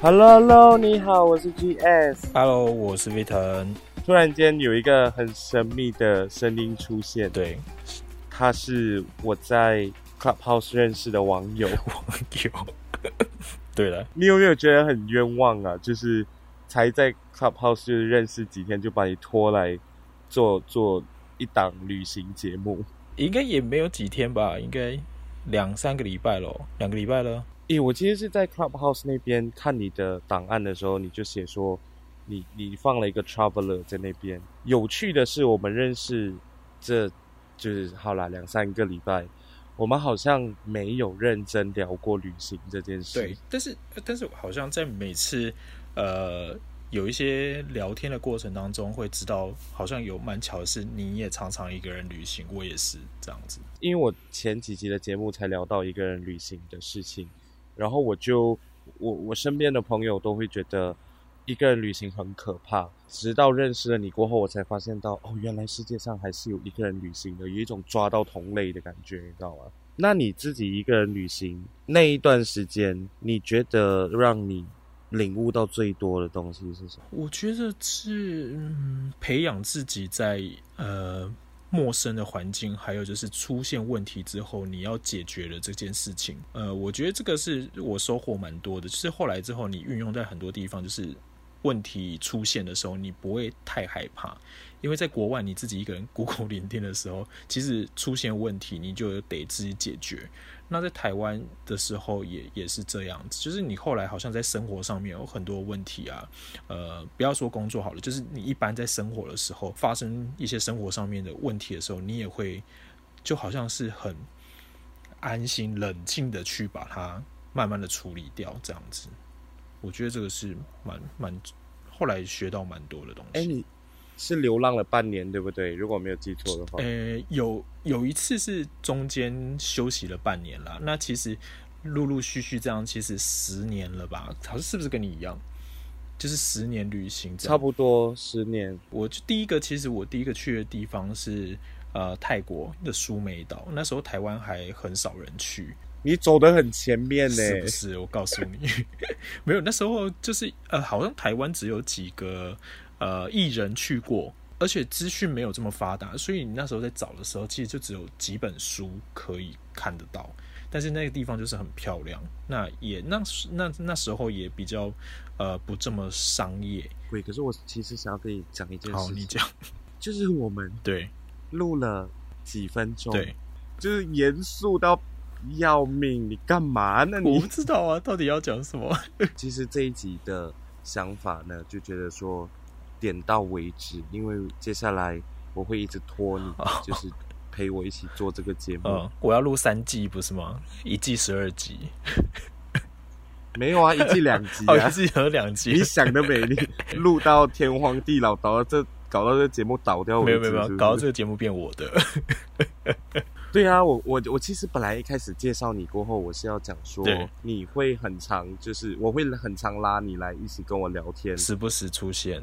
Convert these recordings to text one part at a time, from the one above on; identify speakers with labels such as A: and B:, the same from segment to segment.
A: Hello，Hello，你好，我是 GS。
B: Hello，我是 Vitten。
A: 突然间有一个很神秘的声音出现，
B: 对，
A: 他是我在 Clubhouse 认识的网友。
B: 网友，对了，
A: 你有没有觉得很冤枉啊？就是才在 Clubhouse 就是认识几天，就把你拖来做做一档旅行节目？
B: 应该也没有几天吧，应该两三个礼拜咯，两个礼拜了。
A: 诶、欸，我其实是在 Clubhouse 那边看你的档案的时候，你就写说你你放了一个 Traveler 在那边。有趣的是，我们认识这就是好啦两三个礼拜，我们好像没有认真聊过旅行这件事。
B: 对，但是但是好像在每次呃有一些聊天的过程当中，会知道好像有蛮巧的是，你也常常一个人旅行，我也是这样子。
A: 因为我前几集的节目才聊到一个人旅行的事情。然后我就我我身边的朋友都会觉得一个人旅行很可怕，直到认识了你过后，我才发现到哦，原来世界上还是有一个人旅行的，有一种抓到同类的感觉，你知道吗？那你自己一个人旅行那一段时间，你觉得让你领悟到最多的东西是什么？
B: 我觉得是嗯，培养自己在呃。陌生的环境，还有就是出现问题之后，你要解决的这件事情，呃，我觉得这个是我收获蛮多的。就是后来之后，你运用在很多地方，就是问题出现的时候，你不会太害怕。因为在国外，你自己一个人孤苦伶仃的时候，其实出现问题，你就得自己解决。那在台湾的时候也，也是这样子，就是你后来好像在生活上面有很多问题啊，呃，不要说工作好了，就是你一般在生活的时候发生一些生活上面的问题的时候，你也会就好像是很安心、冷静的去把它慢慢的处理掉，这样子。我觉得这个是蛮蛮后来学到蛮多的东西。
A: 是流浪了半年，对不对？如果没有记错的话，
B: 呃，有有一次是中间休息了半年啦。那其实陆陆续续这样，其实十年了吧？好像是不是跟你一样？就是十年旅行，
A: 差不多十年。
B: 我就第一个，其实我第一个去的地方是呃泰国的苏梅岛，那时候台湾还很少人去。
A: 你走得很前面呢？
B: 是不是？我告诉你，没有。那时候就是呃，好像台湾只有几个。呃，艺人去过，而且资讯没有这么发达，所以你那时候在找的时候，其实就只有几本书可以看得到。但是那个地方就是很漂亮，那也那那那时候也比较呃不这么商业。
A: 对，可是我其实想要跟你讲一件事情。
B: 好，你讲，
A: 就是我们
B: 对
A: 录了几分钟，
B: 对，
A: 就是严肃到要命。你干嘛呢？
B: 我不知道啊，到底要讲什么？
A: 其实这一集的想法呢，就觉得说。点到为止，因为接下来我会一直拖你，就是陪我一起做这个节目。
B: 哦、我要录三季，不是吗？一季十二集，
A: 没有啊，一季两集
B: 一季有两集。
A: 你想的美丽，录到天荒地老，搞到这搞到这节目倒掉
B: 没有没有没有，搞到这个节目变我的。
A: 对啊，我我我其实本来一开始介绍你过后，我是要讲说你会很常，就是我会很常拉你来一起跟我聊天，
B: 时不时出现。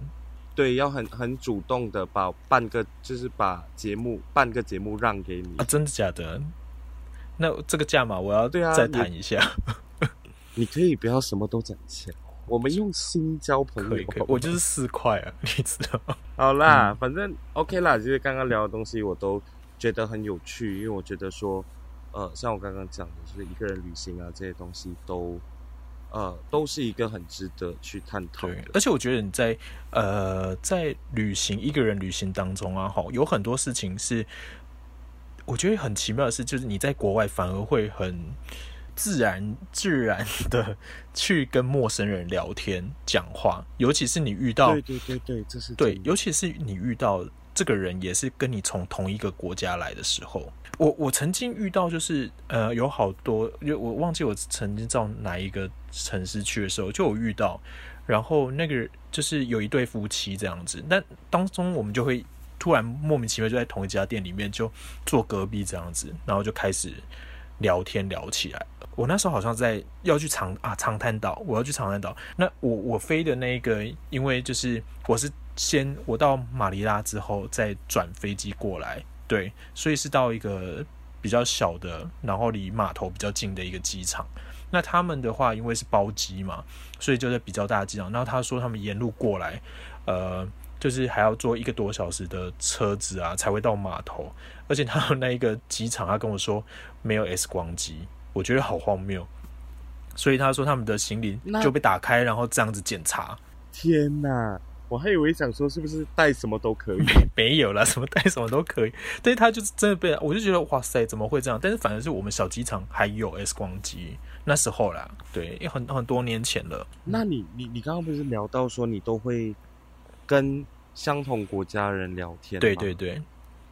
A: 对，要很很主动的把半个，就是把节目半个节目让给你
B: 啊！真的假的？那这个价码我要对啊再谈一下。
A: 你，你可以不要什么都讲钱，我们用心交朋友。可以可以，
B: 我就是四块啊，你知道？
A: 好啦，嗯、反正 OK 啦，就是刚刚聊的东西我都觉得很有趣，因为我觉得说，呃，像我刚刚讲的，就是一个人旅行啊这些东西都。呃，都是一个很值得去探讨的。
B: 而且我觉得你在呃在旅行一个人旅行当中啊，哈，有很多事情是我觉得很奇妙的是，就是你在国外反而会很自然自然的 去跟陌生人聊天讲话，尤其是你遇到
A: 对对对对，这是
B: 对，尤其是你遇到这个人也是跟你从同一个国家来的时候。我我曾经遇到，就是呃，有好多，因为我忘记我曾经到哪一个城市去的时候，就有遇到，然后那个就是有一对夫妻这样子，但当中我们就会突然莫名其妙就在同一家店里面就坐隔壁这样子，然后就开始聊天聊起来。我那时候好像在要去长啊长滩岛，我要去长滩岛。那我我飞的那个，因为就是我是先我到马尼拉之后再转飞机过来。对，所以是到一个比较小的，然后离码头比较近的一个机场。那他们的话，因为是包机嘛，所以就在比较大的机场。然后他说他们沿路过来，呃，就是还要坐一个多小时的车子啊，才会到码头。而且他们那一个机场，他跟我说没有 X 光机，我觉得好荒谬。所以他说他们的行李就被打开，然后这样子检查。
A: 天哪！我还以为想说是不是带什么都可以，
B: 没 没有啦，什么带什么都可以。但是他就是真的被，我就觉得哇塞，怎么会这样？但是反而是我们小机场还有 X 光机，那时候啦，对，很很多年前了。
A: 那你你你刚刚不是聊到说你都会跟相同国家人聊天？
B: 对对对。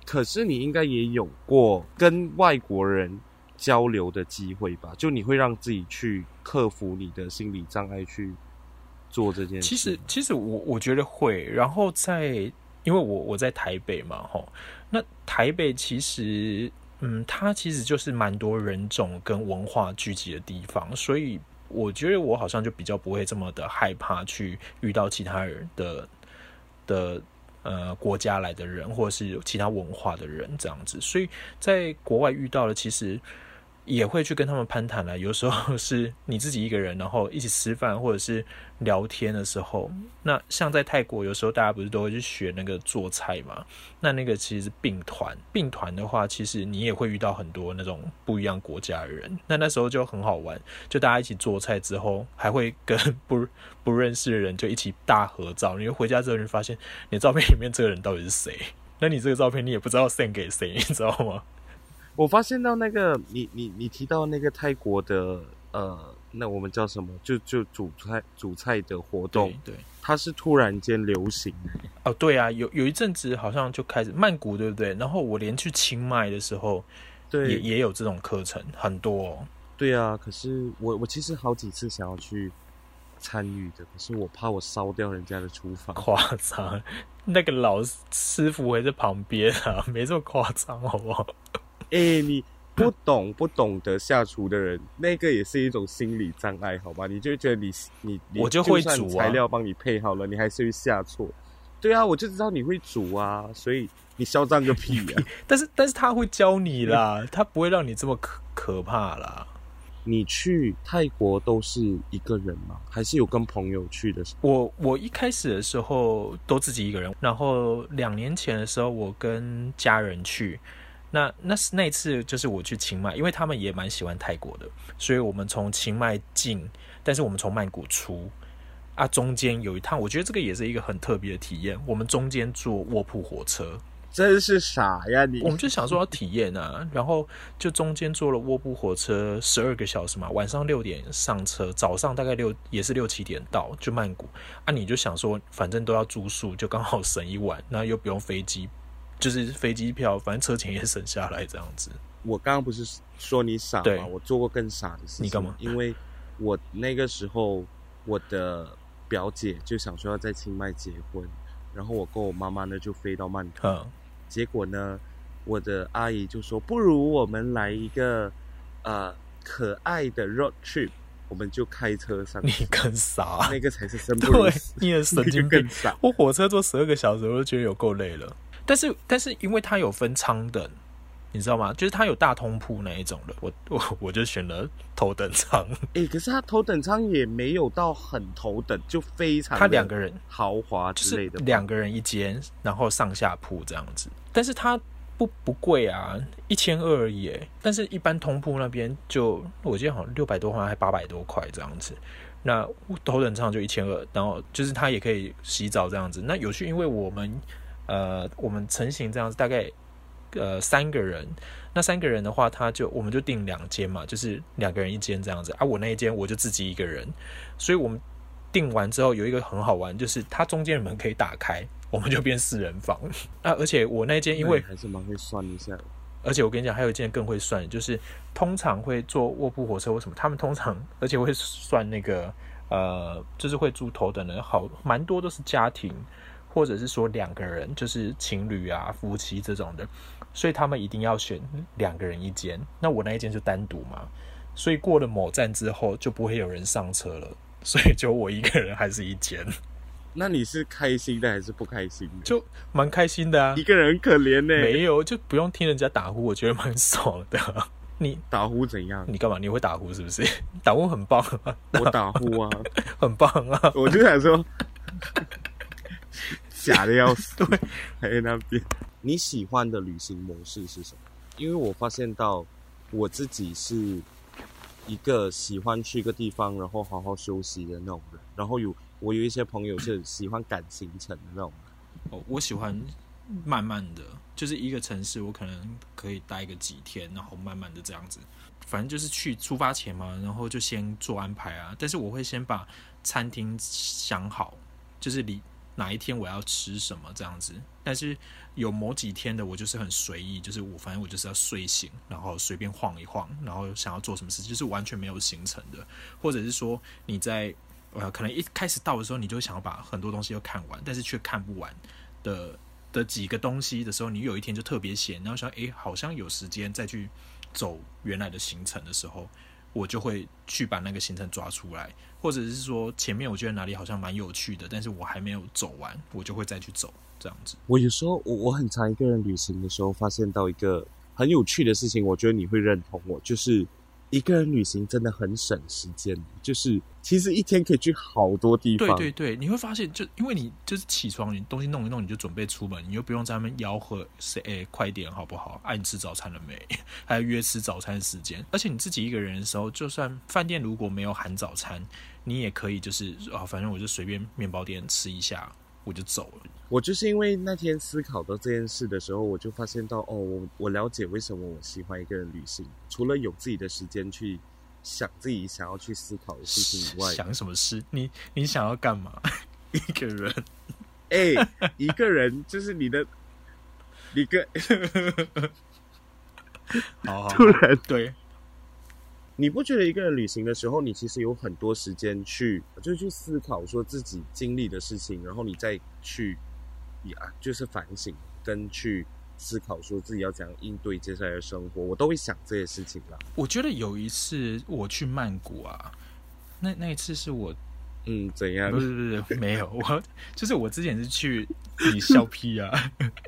A: 可是你应该也有过跟外国人交流的机会吧？就你会让自己去克服你的心理障碍去。做这件事，
B: 其实其实我我觉得会，然后在因为我我在台北嘛，吼，那台北其实嗯，它其实就是蛮多人种跟文化聚集的地方，所以我觉得我好像就比较不会这么的害怕去遇到其他人的的呃国家来的人，或者是其他文化的人这样子，所以在国外遇到了其实。也会去跟他们攀谈了，有时候是你自己一个人，然后一起吃饭或者是聊天的时候。那像在泰国，有时候大家不是都会去学那个做菜嘛？那那个其实是并团，并团的话，其实你也会遇到很多那种不一样国家的人。那那时候就很好玩，就大家一起做菜之后，还会跟不 不认识的人就一起大合照。你回家之后，你发现你的照片里面这个人到底是谁？那你这个照片你也不知道 send 给谁，你知道吗？
A: 我发现到那个你你你提到那个泰国的呃，那我们叫什么？就就煮菜煮菜的活动，
B: 对，对
A: 它是突然间流行。
B: 哦，对啊，有有一阵子好像就开始曼谷，对不对？然后我连去清迈的时候，对，也也有这种课程，很多哦。
A: 对啊，可是我我其实好几次想要去参与的，可是我怕我烧掉人家的厨房。
B: 夸张，那个老师傅还在旁边啊，没这么夸张，好不好？
A: 哎、欸，你不懂不懂得下厨的人，那个也是一种心理障碍，好吧？你就觉得你你你，
B: 我就会煮啊，
A: 材料帮你配好了，你还是会下错。对啊，我就知道你会煮啊，所以你嚣张个屁啊！
B: 但是但是他会教你啦，他不会让你这么可可怕啦。
A: 你去泰国都是一个人吗？还是有跟朋友去的时候？
B: 我我一开始的时候都自己一个人，然后两年前的时候我跟家人去。那那是那次，就是我去清迈，因为他们也蛮喜欢泰国的，所以我们从清迈进，但是我们从曼谷出，啊，中间有一趟，我觉得这个也是一个很特别的体验。我们中间坐卧铺火车，
A: 真是傻呀你！
B: 我们就想说要体验啊，然后就中间坐了卧铺火车十二个小时嘛，晚上六点上车，早上大概六也是六七点到，就曼谷啊，你就想说反正都要住宿，就刚好省一晚，那又不用飞机。就是飞机票，反正车钱也省下来这样子。
A: 我刚刚不是说你傻吗？我做过更傻的事情。
B: 你干嘛？
A: 因为我那个时候，我的表姐就想说要在清迈结婚，然后我跟我妈妈呢就飞到曼谷。嗯。结果呢，我的阿姨就说：“不如我们来一个呃可爱的 road trip，我们就开车上。”你
B: 更傻，
A: 那个才是生不 如死。
B: 对，你也 神经病。我火车坐十二个小时，我都觉得有够累了。但是，但是，因为它有分舱等，你知道吗？就是它有大通铺那一种的，我我我就选了头等舱。
A: 哎、欸，可是它头等舱也没有到很头等，就非常
B: 它两个人
A: 豪华之类的，
B: 两个人一间，然后上下铺这样子。但是它不不贵啊，一千二而已。但是一般通铺那边就我记得好像六百多块，还八百多块这样子。那头等舱就一千二，然后就是它也可以洗澡这样子。那有趣，因为我们。呃，我们成型这样子，大概呃三个人。那三个人的话，他就我们就订两间嘛，就是两个人一间这样子。啊，我那一间我就自己一个人，所以我们订完之后有一个很好玩，就是它中间的门可以打开，我们就变四人房。啊，而且我那一间因为
A: 还是蛮会算一下。
B: 而且我跟你讲，还有一件更会算，就是通常会坐卧铺火车，为什么他们通常而且会算那个呃，就是会住头等的，好蛮多都是家庭。或者是说两个人，就是情侣啊、夫妻这种的，所以他们一定要选两个人一间。那我那一间就单独嘛，所以过了某站之后就不会有人上车了，所以就我一个人还是一间。
A: 那你是开心的还是不开心的？
B: 就蛮开心的啊，
A: 一个人很可怜呢。
B: 没有，就不用听人家打呼，我觉得蛮爽的。你
A: 打呼怎样？
B: 你干嘛？你会打呼是不是？打呼很棒啊！
A: 我打呼啊，
B: 很棒啊！
A: 我就想说，假的要死。对，还在那边。你喜欢的旅行模式是什么？因为我发现到我自己是一个喜欢去一个地方，然后好好休息的那种人。然后有我有一些朋友是喜欢赶行程的那种人。
B: 哦，我喜欢慢慢的。就是一个城市，我可能可以待个几天，然后慢慢的这样子，反正就是去出发前嘛，然后就先做安排啊。但是我会先把餐厅想好，就是离哪一天我要吃什么这样子。但是有某几天的我就是很随意，就是我反正我就是要睡醒，然后随便晃一晃，然后想要做什么事，就是完全没有行程的，或者是说你在呃可能一开始到的时候，你就想要把很多东西都看完，但是却看不完的。的几个东西的时候，你有一天就特别闲，然后想，哎、欸，好像有时间再去走原来的行程的时候，我就会去把那个行程抓出来，或者是说前面我觉得哪里好像蛮有趣的，但是我还没有走完，我就会再去走这样子。
A: 我有时候我我很常一个人旅行的时候，发现到一个很有趣的事情，我觉得你会认同我，就是。一个人旅行真的很省时间，就是其实一天可以去好多地方。
B: 对对对，你会发现，就因为你就是起床，你东西弄一弄，你就准备出门，你又不用在那边吆喝谁，哎，快点好不好？哎、啊，你吃早餐了没？还要约吃早餐时间。而且你自己一个人的时候，就算饭店如果没有含早餐，你也可以就是啊，反正我就随便面包店吃一下。我就走了。
A: 我就是因为那天思考到这件事的时候，我就发现到哦，我我了解为什么我喜欢一个人旅行。除了有自己的时间去想自己想要去思考的事情以外，
B: 想什么事？你你想要干嘛？一个人？
A: 哎、欸，一个人就是你的，你个，
B: 好好，
A: 突然
B: 对。
A: 你不觉得一个人旅行的时候，你其实有很多时间去，就去思考说自己经历的事情，然后你再去，呀，就是反省跟去思考说自己要怎样应对接下来的生活，我都会想这些事情啦。
B: 我觉得有一次我去曼谷啊，那那一次是我，
A: 嗯，怎样？
B: 不是不是没有，我就是我之前是去你笑屁啊，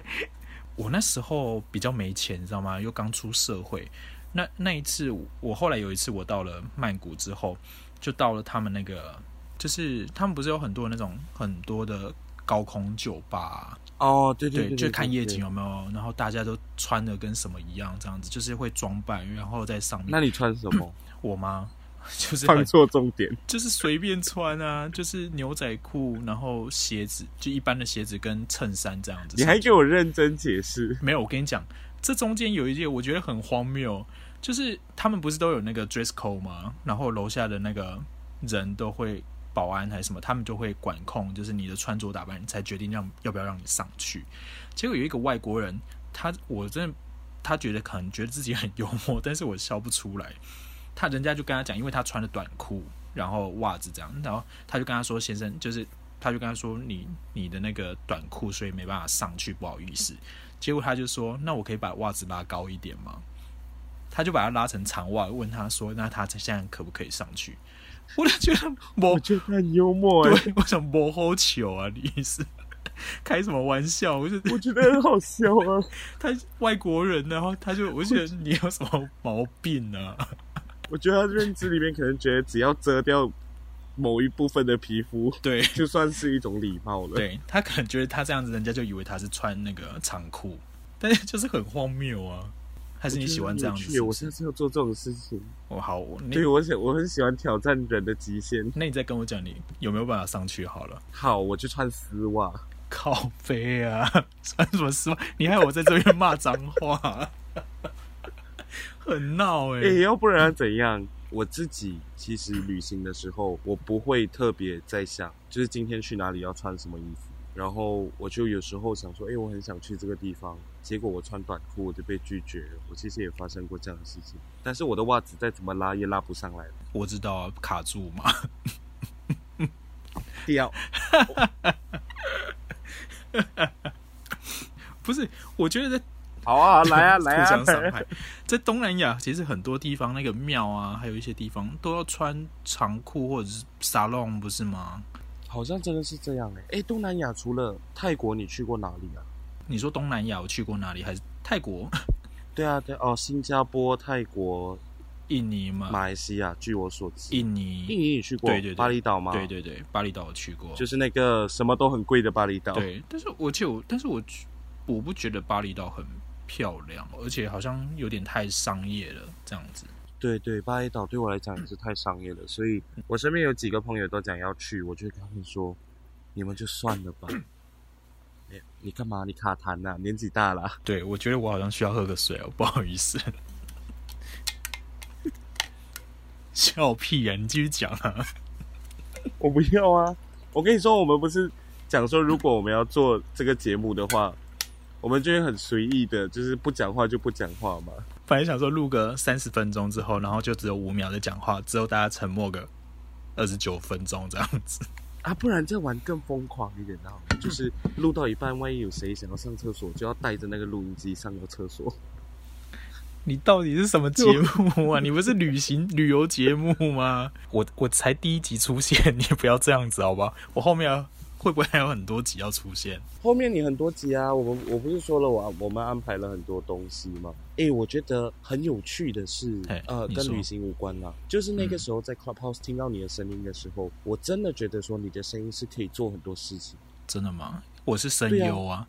B: 我那时候比较没钱，你知道吗？又刚出社会。那那一次，我后来有一次，我到了曼谷之后，就到了他们那个，就是他们不是有很多那种很多的高空酒吧
A: 哦，对对对，对，
B: 就看夜景有没有？然后大家都穿的跟什么一样，这样子就是会装扮，然后在上面。
A: 那你穿什么？
B: 我吗？就是
A: 放错重点，
B: 就是随便穿啊，就是牛仔裤，然后鞋子就一般的鞋子跟衬衫这样子。
A: 你还给我认真解释？
B: 没有，我跟你讲，这中间有一件我觉得很荒谬。就是他们不是都有那个 dress code 吗？然后楼下的那个人都会保安还是什么，他们就会管控，就是你的穿着打扮，才决定让要不要让你上去。结果有一个外国人，他我真的他觉得可能觉得自己很幽默，但是我笑不出来。他人家就跟他讲，因为他穿了短裤，然后袜子这样，然后他就跟他说：“先生，就是他就跟他说你你的那个短裤，所以没办法上去，不好意思。”结果他就说：“那我可以把袜子拉高一点吗？”他就把他拉成长袜，问他说：“那他现在可不可以上去？”我就觉得，
A: 我觉得很幽默。
B: 对，我想摸好球啊，你意思 开什么玩笑？我就
A: 我觉得很好笑啊。
B: 他外国人，然后他就，我觉得你有什么毛病啊？
A: 我觉得他认知里面可能觉得，只要遮掉某一部分的皮肤，
B: 对，
A: 就算是一种礼貌了。
B: 对，他可能觉得他这样子，人家就以为他是穿那个长裤，但是就是很荒谬啊。还是你喜欢这样子是是？
A: 我现在是要做这种事情。
B: 我好，
A: 对，我想我很喜欢挑战人的极限。
B: 那你再跟我讲，你有没有办法上去？好了，
A: 好，我就穿丝袜。
B: 靠背啊，穿什么丝袜？你害我在这边骂脏话，很闹哎、欸。哎、欸，
A: 要不然怎样？我自己其实旅行的时候，我不会特别在想，就是今天去哪里要穿什么衣服。然后我就有时候想说，哎，我很想去这个地方，结果我穿短裤我就被拒绝了。我其实也发生过这样的事情，但是我的袜子再怎么拉也拉不上来。
B: 我知道啊，卡住嘛。
A: 掉。
B: 不是，我觉得在
A: 好啊，来啊，来啊，
B: 互相伤害。在东南亚，其实很多地方那个庙啊，还有一些地方都要穿长裤或者是沙龙，不是吗？
A: 好像真的是这样哎、欸。哎、欸，东南亚除了泰国，你去过哪里啊？
B: 你说东南亚我去过哪里？还是泰国？
A: 对啊，对哦，新加坡、泰国、
B: 印尼嘛，
A: 马来西亚。据我所知，
B: 印尼，
A: 印尼你去过？
B: 对对对，
A: 巴厘岛吗？
B: 对对对，巴厘岛我去过，
A: 就是那个什么都很贵的巴厘岛。
B: 对，但是我就，但是我我不觉得巴厘岛很漂亮，而且好像有点太商业了，这样子。
A: 对对，巴厘岛对我来讲也是太商业了，所以我身边有几个朋友都讲要去，我就跟他们说，你们就算了吧。欸、你干嘛？你卡痰呐、啊？年纪大了。
B: 对，我觉得我好像需要喝个水哦，不好意思。笑屁呀、啊！你继续讲啊。
A: 我不要啊！我跟你说，我们不是讲说，如果我们要做这个节目的话，我们就会很随意的，就是不讲话就不讲话嘛。
B: 反正想说录个三十分钟之后，然后就只有五秒的讲话，之后大家沉默个二十九分钟这样子。
A: 啊，不然这玩更疯狂一点，的就是录到一半，万一有谁想要上厕所，就要带着那个录音机上个厕所。
B: 你到底是什么节目啊？你不是旅行旅游节目吗？我我才第一集出现，你不要这样子好吧？我后面会不会还有很多集要出现？
A: 后面你很多集啊，我们我不是说了我我们安排了很多东西吗？哎，我觉得很有趣的是，呃，跟旅行无关啦。就是那个时候在 Clubhouse 听到你的声音的时候，嗯，我真的觉得说你的声音是可以做很多事情。
B: 真的吗？我是声优啊，啊，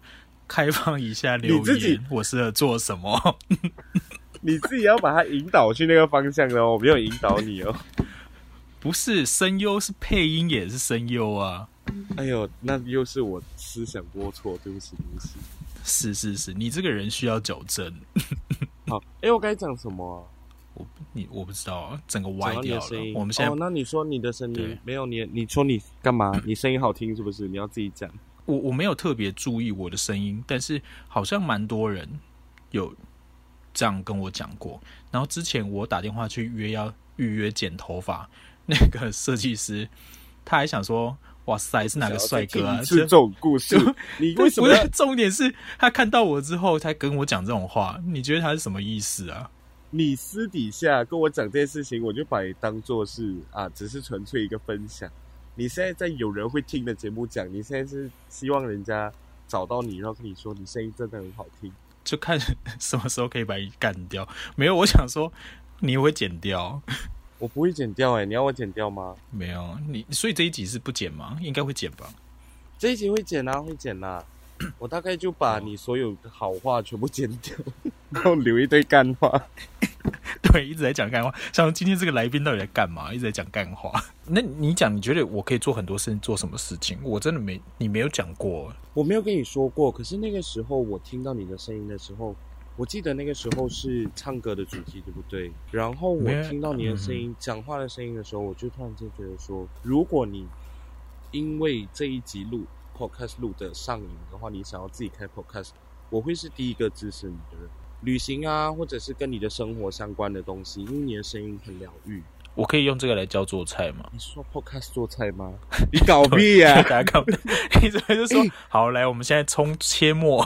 B: 开放一下留言，我适合做什么？
A: 你自己要把它引导去那个方向的，我没有引导你哦。
B: 不是声优，是配音也是声优啊。
A: 哎呦，那又是我思想过错，对不起，对不起。
B: 是是是，你这个人需要矫正。
A: 好，哎，我该讲什么啊？
B: 我你我不知道啊，整个歪掉了。我们现在，
A: 哦，那你说你的声音没有你，你说你干嘛？你声音好听是不是？你要自己讲。
B: 我我没有特别注意我的声音，但是好像蛮多人有这样跟我讲过。然后之前我打电话去约要预约剪头发，那个设计师他还想说。哇塞，是哪个帅哥啊？
A: 是这种故事，你为什
B: 么？重点是他看到我之后才跟我讲这种话，你觉得他是什么意思啊？
A: 你私底下跟我讲这件事情，我就把你当做是啊，只是纯粹一个分享。你现在在有人会听的节目讲，你现在是希望人家找到你，然后跟你说你声音真的很好听，
B: 就看什么时候可以把你干掉。没有，我想说你会剪掉。
A: 我不会剪掉哎、欸，你要我剪掉吗？
B: 没有你，所以这一集是不剪吗？应该会剪吧。
A: 这一集会剪啊，会剪啦。我大概就把你所有的好话全部剪掉，然后留一堆干话。
B: 对，一直在讲干话。像今天这个来宾到底在干嘛？一直在讲干话。那你讲，你觉得我可以做很多事情，做什么事情？我真的没，你没有讲过。
A: 我没有跟你说过。可是那个时候，我听到你的声音的时候。我记得那个时候是唱歌的主题，对不对？然后我听到你的声音、讲话的声音的时候，我就突然间觉得说，如果你因为这一集录 podcast 录的上瘾的话，你想要自己开 podcast，我会是第一个支持你的人。旅行啊，或者是跟你的生活相关的东西，因为你的声音很疗愈。
B: 我可以用这个来教做菜吗？
A: 你说 podcast 做菜吗？你搞屁呀、啊！
B: 大家搞，你怎么就说、欸、好来？我们现在冲切末。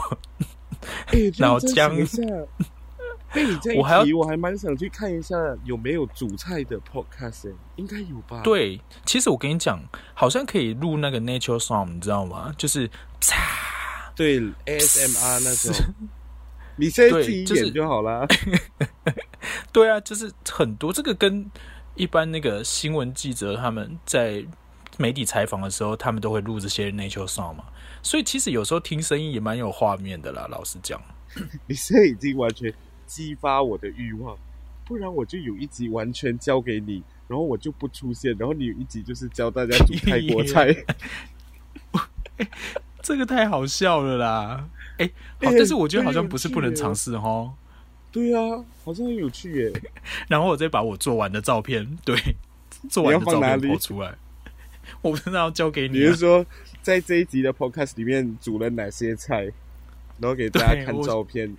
B: 老姜一下，
A: 被你这一提，我还蛮想去看一下有没有主菜的 podcast，、欸、应该有吧？
B: 对，其实我跟你讲，好像可以录那个 nature song，你知道吗？就是啪，
A: 对 ASMR 那种，你现在自己演就好了。
B: 对啊，就是很多这个跟一般那个新闻记者他们在媒体采访的时候，他们都会录这些 nature song 嘛。所以其实有时候听声音也蛮有画面的啦，老实讲。
A: 你现在已经完全激发我的欲望，不然我就有一集完全交给你，然后我就不出现，然后你有一集就是教大家煮泰国菜。
B: 这个太好笑了啦！哎、欸，好，但是我觉得好像不是不能尝试哦。
A: 对啊，好像很有趣耶。
B: 然后我再把我做完的照片，对，做完的照片播出来。我不知道要交给你、啊。
A: 你是说？在这一集的 podcast 里面煮了哪些菜，然后给大家看照片。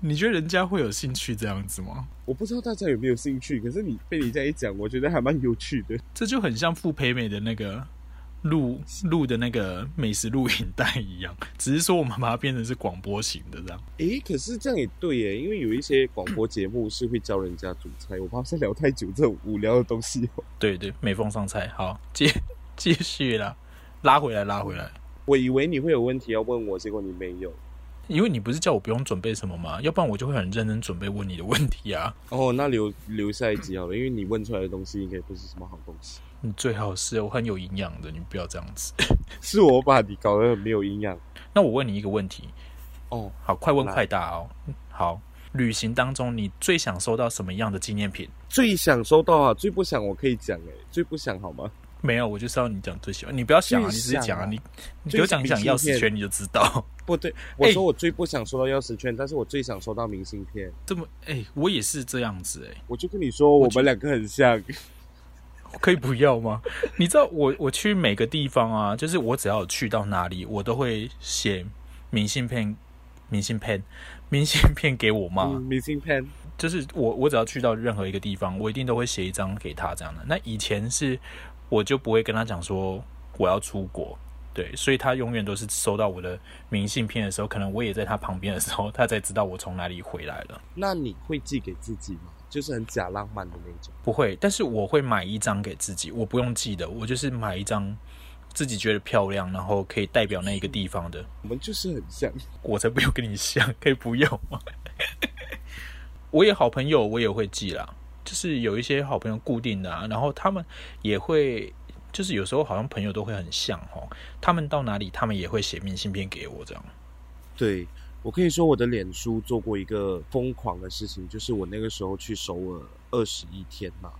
B: 你觉得人家会有兴趣这样子吗？
A: 我不知道大家有没有兴趣，可是你被你这样一讲，我觉得还蛮有趣的。
B: 这就很像傅培美的那个录录的那个美食录影带一样，只是说我们把它变成是广播型的这样。
A: 诶，可是这样也对耶，因为有一些广播节目是会教人家煮菜。我怕是聊太久这种无聊的东西。
B: 对 对，美风上菜。好，继继续啦。拉回来，拉回来。
A: 我以为你会有问题要问我，结果你没有。
B: 因为你不是叫我不用准备什么吗？要不然我就会很认真准备问你的问题啊。
A: 哦，那留留下一集好了，因为你问出来的东西应该不是什么好东西。
B: 你最好是我很有营养的，你不要这样子。
A: 是我把你搞得很没有营养。
B: 那我问你一个问题。
A: 哦，
B: 好，快问快答哦。好，旅行当中你最想收到什么样的纪念品？
A: 最想收到啊，最不想我可以讲诶，最不想好吗？
B: 没有，我就是要你讲最喜欢。你不要想啊，你直接讲啊，你你给我讲你想钥匙圈，你就知道。
A: 不对，我说我最不想收到钥匙圈，但是我最想收到明信片。
B: 这么哎，我也是这样子哎。
A: 我就跟你说，我们两个很像。
B: 可以不要吗？你知道我我去每个地方啊，就是我只要去到哪里，我都会写明信片、明信片、明信片给我妈。
A: 明信片
B: 就是我我只要去到任何一个地方，我一定都会写一张给他这样的。那以前是。我就不会跟他讲说我要出国，对，所以他永远都是收到我的明信片的时候，可能我也在他旁边的时候，他才知道我从哪里回来了。
A: 那你会寄给自己吗？就是很假浪漫的那种？
B: 不会，但是我会买一张给自己，我不用寄的，我就是买一张自己觉得漂亮，然后可以代表那一个地方的。
A: 我们就是很像，
B: 我才不用跟你像，可以不用吗？我也好朋友，我也会寄啦。就是有一些好朋友固定的啊，然后他们也会，就是有时候好像朋友都会很像哦。他们到哪里，他们也会写明信片给我这样。
A: 对，我可以说我的脸书做过一个疯狂的事情，就是我那个时候去首尔二十一天嘛，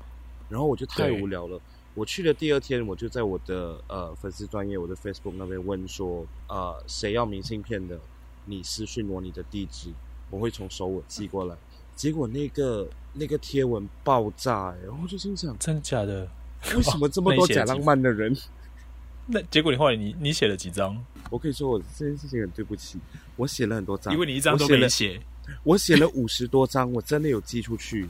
A: 然后我就太无聊了。我去的第二天，我就在我的呃粉丝专业，我的 Facebook 那边问说，呃，谁要明信片的，你私讯我你的地址，我会从首尔寄过来。结果那个那个贴文爆炸，然后就心想：
B: 真的假的？
A: 为什么这么多假浪漫的人？
B: 那结果你后来你你写了几张？
A: 我可以说我这件事情很对不起，我写了很多张，
B: 因为你一张都没写。
A: 我写了五十多张，我真的有寄出去，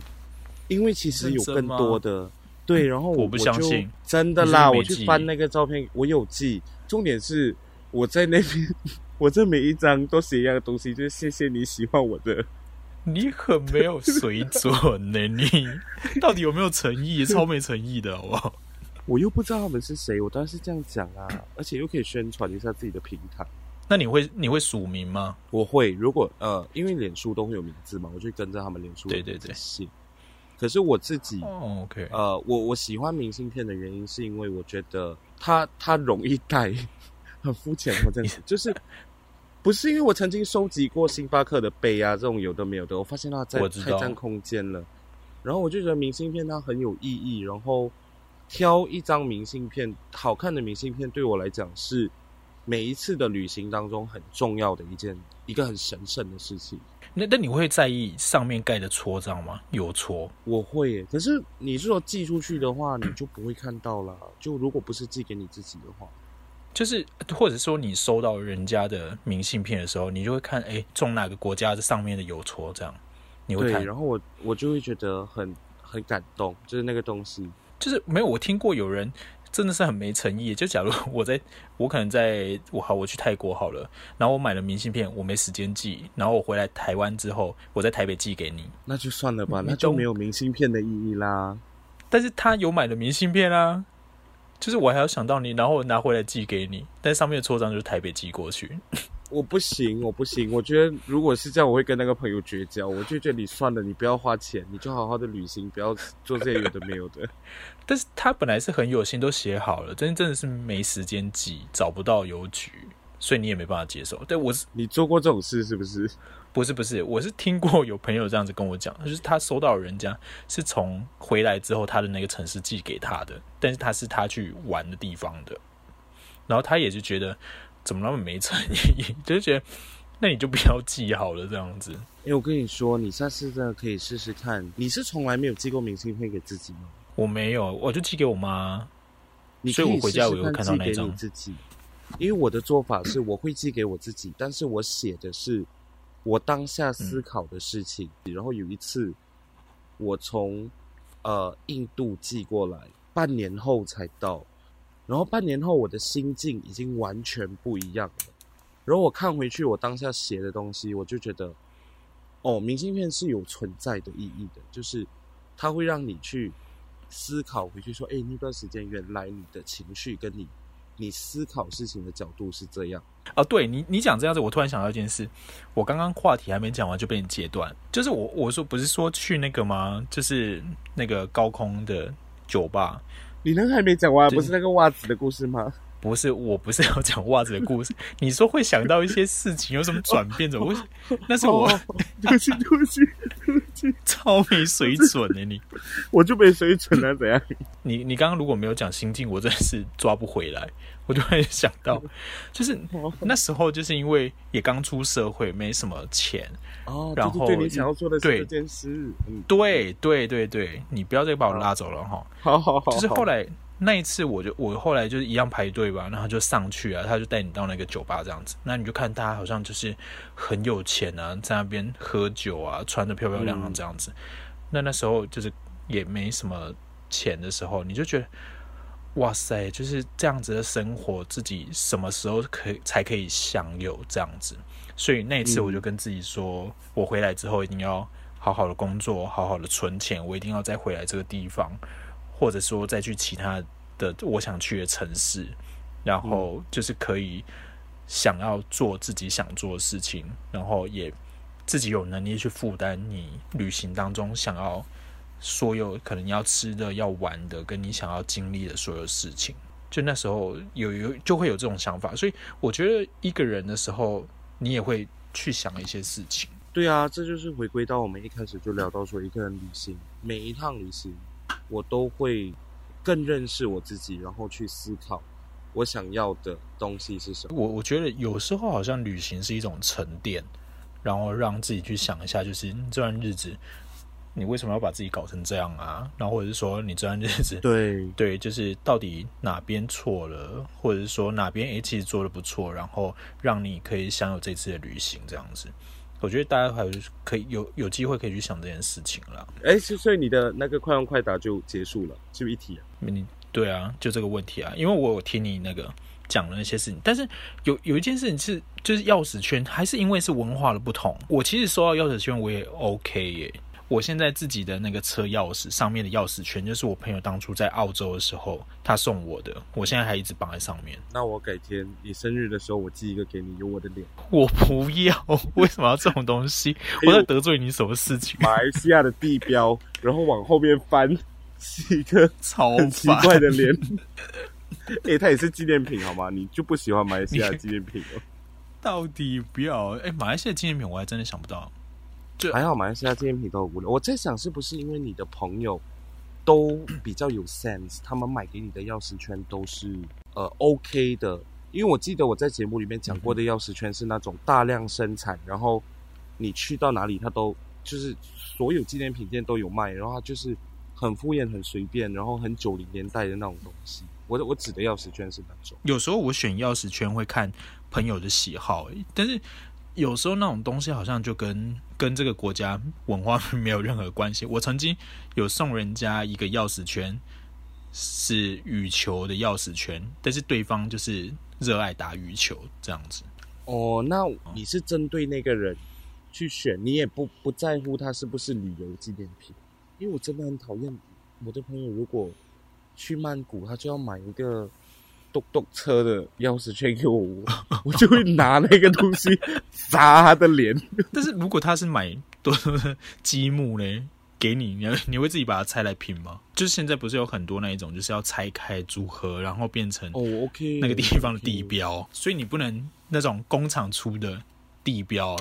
A: 因为其实有更多的。对，然后我，
B: 我不相信，
A: 真的啦，我去翻那个照片，我有寄。重点是我在那边，我这每一张都写一样的东西，就是谢谢你喜欢我的。
B: 你很没有水 准呢、欸，你到底有没有诚意？超没诚意的，好不好？
A: 我又不知道他们是谁，我当然是这样讲啊，而且又可以宣传一下自己的平台。
B: 那你会你会署名吗？
A: 我会，如果呃，因为脸书都会有名字嘛，我就跟着他们脸书。
B: 对对对。
A: 可是我自己、
B: oh,，OK，
A: 呃，我我喜欢明信片的原因是因为我觉得它它容易带，很肤浅，我真的 就是。不是因为我曾经收集过星巴克的杯啊，这种有的没有的，我发现它在太占空间了。然后我就觉得明信片它很有意义，然后挑一张明信片，好看的明信片对我来讲是每一次的旅行当中很重要的一件，一个很神圣的事情。
B: 那那你会在意上面盖的戳章吗？有戳，
A: 我会耶。可是你如果寄出去的话，你就不会看到了。就如果不是寄给你自己的话。
B: 就是，或者说你收到人家的明信片的时候，你就会看，哎，中哪个国家这上面的邮戳这样，你会看。
A: 然后我我就会觉得很很感动，就是那个东西，
B: 就是没有我听过有人真的是很没诚意。就假如 我在，我可能在我好我去泰国好了，然后我买了明信片，我没时间寄，然后我回来台湾之后，我在台北寄给你，
A: 那就算了吧，那就没有明信片的意义啦。
B: 但是他有买的明信片啊。就是我还要想到你，然后我拿回来寄给你，但上面的戳章就是台北寄过去。
A: 我不行，我不行。我觉得如果是这样，我会跟那个朋友绝交。我就觉得你算了，你不要花钱，你就好好的旅行，不要做这些有的没有的。
B: 但是他本来是很有心，都写好了，真真的是没时间寄，找不到邮局，所以你也没办法接受。对，我是
A: 你做过这种事是不是？
B: 不是不是，我是听过有朋友这样子跟我讲，就是他收到人家是从回来之后他的那个城市寄给他的，但是他是他去玩的地方的，然后他也就觉得怎么那么没诚意，就是觉得那你就不要寄好了这样子。
A: 因为我跟你说，你下次真的可以试试看。你是从来没有寄过明信片给自己吗？
B: 我没有，我就寄给我妈。
A: 你
B: 所以我回家我有看到那
A: 张。因为我的做法是我会寄给我自己，但是我写的是。我当下思考的事情，嗯、然后有一次，我从呃印度寄过来，半年后才到，然后半年后我的心境已经完全不一样了。然后我看回去我当下写的东西，我就觉得，哦，明信片是有存在的意义的，就是它会让你去思考回去，说，哎，那段时间原来你的情绪跟你你思考事情的角度是这样。
B: 啊，对你，你讲这样子，我突然想到一件事，我刚刚话题还没讲完就被你截断。就是我我说不是说去那个吗？就是那个高空的酒吧，
A: 你那个还没讲完，不是那个袜子的故事吗？
B: 不是，我不是要讲袜子的故事。你说会想到一些事情，有什么转变？怎么会？那是我，
A: 对不起，对不起，对不起，
B: 超没水准的你，
A: 我就没水准啊？怎样？
B: 你你刚刚如果没有讲心境，我真的是抓不回来。我就会想到，就是那时候，就是因为也刚出社会，没什么钱
A: 哦。
B: 然后
A: 对你想要做的这件事，嗯，
B: 对对对对，你不要再把我拉走了哈。
A: 好好好，
B: 就是后来。那一次，我就我后来就是一样排队吧，然后就上去啊，他就带你到那个酒吧这样子，那你就看大家好像就是很有钱啊，在那边喝酒啊，穿得漂漂亮亮这样子。那那时候就是也没什么钱的时候，你就觉得哇塞，就是这样子的生活，自己什么时候可以才可以享有这样子？所以那一次我就跟自己说，我回来之后一定要好好的工作，好好的存钱，我一定要再回来这个地方。或者说再去其他的我想去的城市，然后就是可以想要做自己想做的事情，然后也自己有能力去负担你旅行当中想要所有可能要吃的、要玩的，跟你想要经历的所有事情。就那时候有有就会有这种想法，所以我觉得一个人的时候，你也会去想一些事情。
A: 对啊，这就是回归到我们一开始就聊到说，一个人旅行，每一趟旅行。我都会更认识我自己，然后去思考我想要的东西是什么。
B: 我我觉得有时候好像旅行是一种沉淀，然后让自己去想一下，就是这段日子你为什么要把自己搞成这样啊？然后或者是说你这段日子
A: 对
B: 对，就是到底哪边错了，或者是说哪边诶其实做得不错，然后让你可以享有这次的旅行这样子。我觉得大家还有可以有有机会可以去想这件事情了。
A: 哎，所以你的那个快问快答就结束了，就一题啊？
B: 你对啊，就这个问题啊，因为我有听你那个讲了那些事情，但是有有一件事情是，就是钥匙圈，还是因为是文化的不同。我其实收到钥匙圈我也 OK 耶。我现在自己的那个车钥匙上面的钥匙圈，就是我朋友当初在澳洲的时候他送我的，我现在还一直绑在上面。
A: 那我改天你生日的时候，我寄一个给你，有我的脸。
B: 我不要，为什么要这种东西？我在得罪你什么事情？
A: 马来西亚的地标，然后往后面翻是一个
B: 超
A: 奇怪的脸。哎、欸，它也是纪念品好吗？你就不喜欢马来西亚纪念品哦？
B: 到底不要？哎、欸，马来西亚纪念品我还真的想不到。就
A: 还好，马来西亚纪念品都很无聊。我在想，是不是因为你的朋友都比较有 sense，他们买给你的钥匙圈都是呃 OK 的？因为我记得我在节目里面讲过的钥匙圈是那种大量生产，然后你去到哪里，它都就是所有纪念品店都有卖，然后它就是很敷衍、很随便，然后很九零年代的那种东西。我我指的钥匙圈是那种。
B: 有时候我选钥匙圈会看朋友的喜好，但是。有时候那种东西好像就跟跟这个国家文化没有任何关系。我曾经有送人家一个钥匙圈，是羽球的钥匙圈，但是对方就是热爱打羽球这样子。
A: 哦，那你是针对那个人去选，你也不不在乎他是不是旅游纪念品？因为我真的很讨厌我的朋友，如果去曼谷，他就要买一个。动动车的钥匙圈给我，我就会拿那个东西 砸他的脸。
B: 但是如果他是买多多的积木呢，给你，你 你会自己把它拆来拼吗？就是现在不是有很多那一种，就是要拆开组合，然后变成哦，OK，那个地方的地标。Oh, okay. 所以你不能那种工厂出的地标，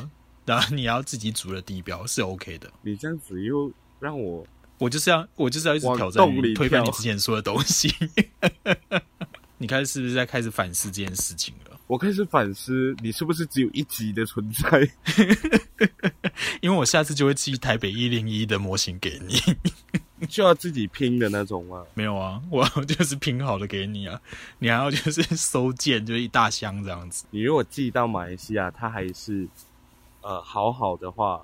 B: 然后你要自己组的地标是 OK 的。
A: 你这样子又让我，
B: 我就是要我就是要一直挑战你，推翻你之前说的东西。你开始是不是在开始反思这件事情了？
A: 我开始反思，你是不是只有一集的存在？
B: 因为我下次就会寄台北一零一的模型给你，
A: 就要自己拼的那种吗？
B: 没有啊，我就是拼好的给你啊。你还要就是收件，就是一大箱这样子。
A: 你如果寄到马来西亚，它还是呃好好的话，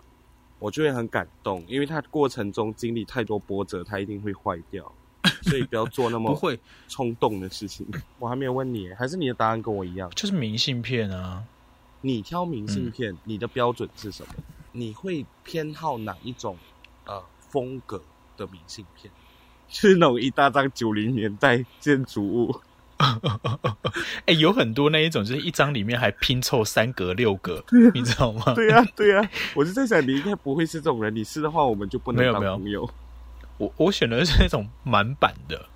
A: 我就会很感动，因为它过程中经历太多波折，它一定会坏掉。所以不要做那么不会冲动的事情。我还没有问你，还是你的答案跟我一样？
B: 就是明信片啊。
A: 你挑明信片，嗯、你的标准是什么？你会偏好哪一种呃风格的明信片？是那种一大张九零年代建筑物，
B: 哎、欸，有很多那一种，就是一张里面还拼凑三格六格，你知道吗？
A: 对呀、啊，对呀、啊，我是在想，你应该不会是这种人。你是的话，我们就不能当朋友。没有没有，
B: 我我选的是那种满版的，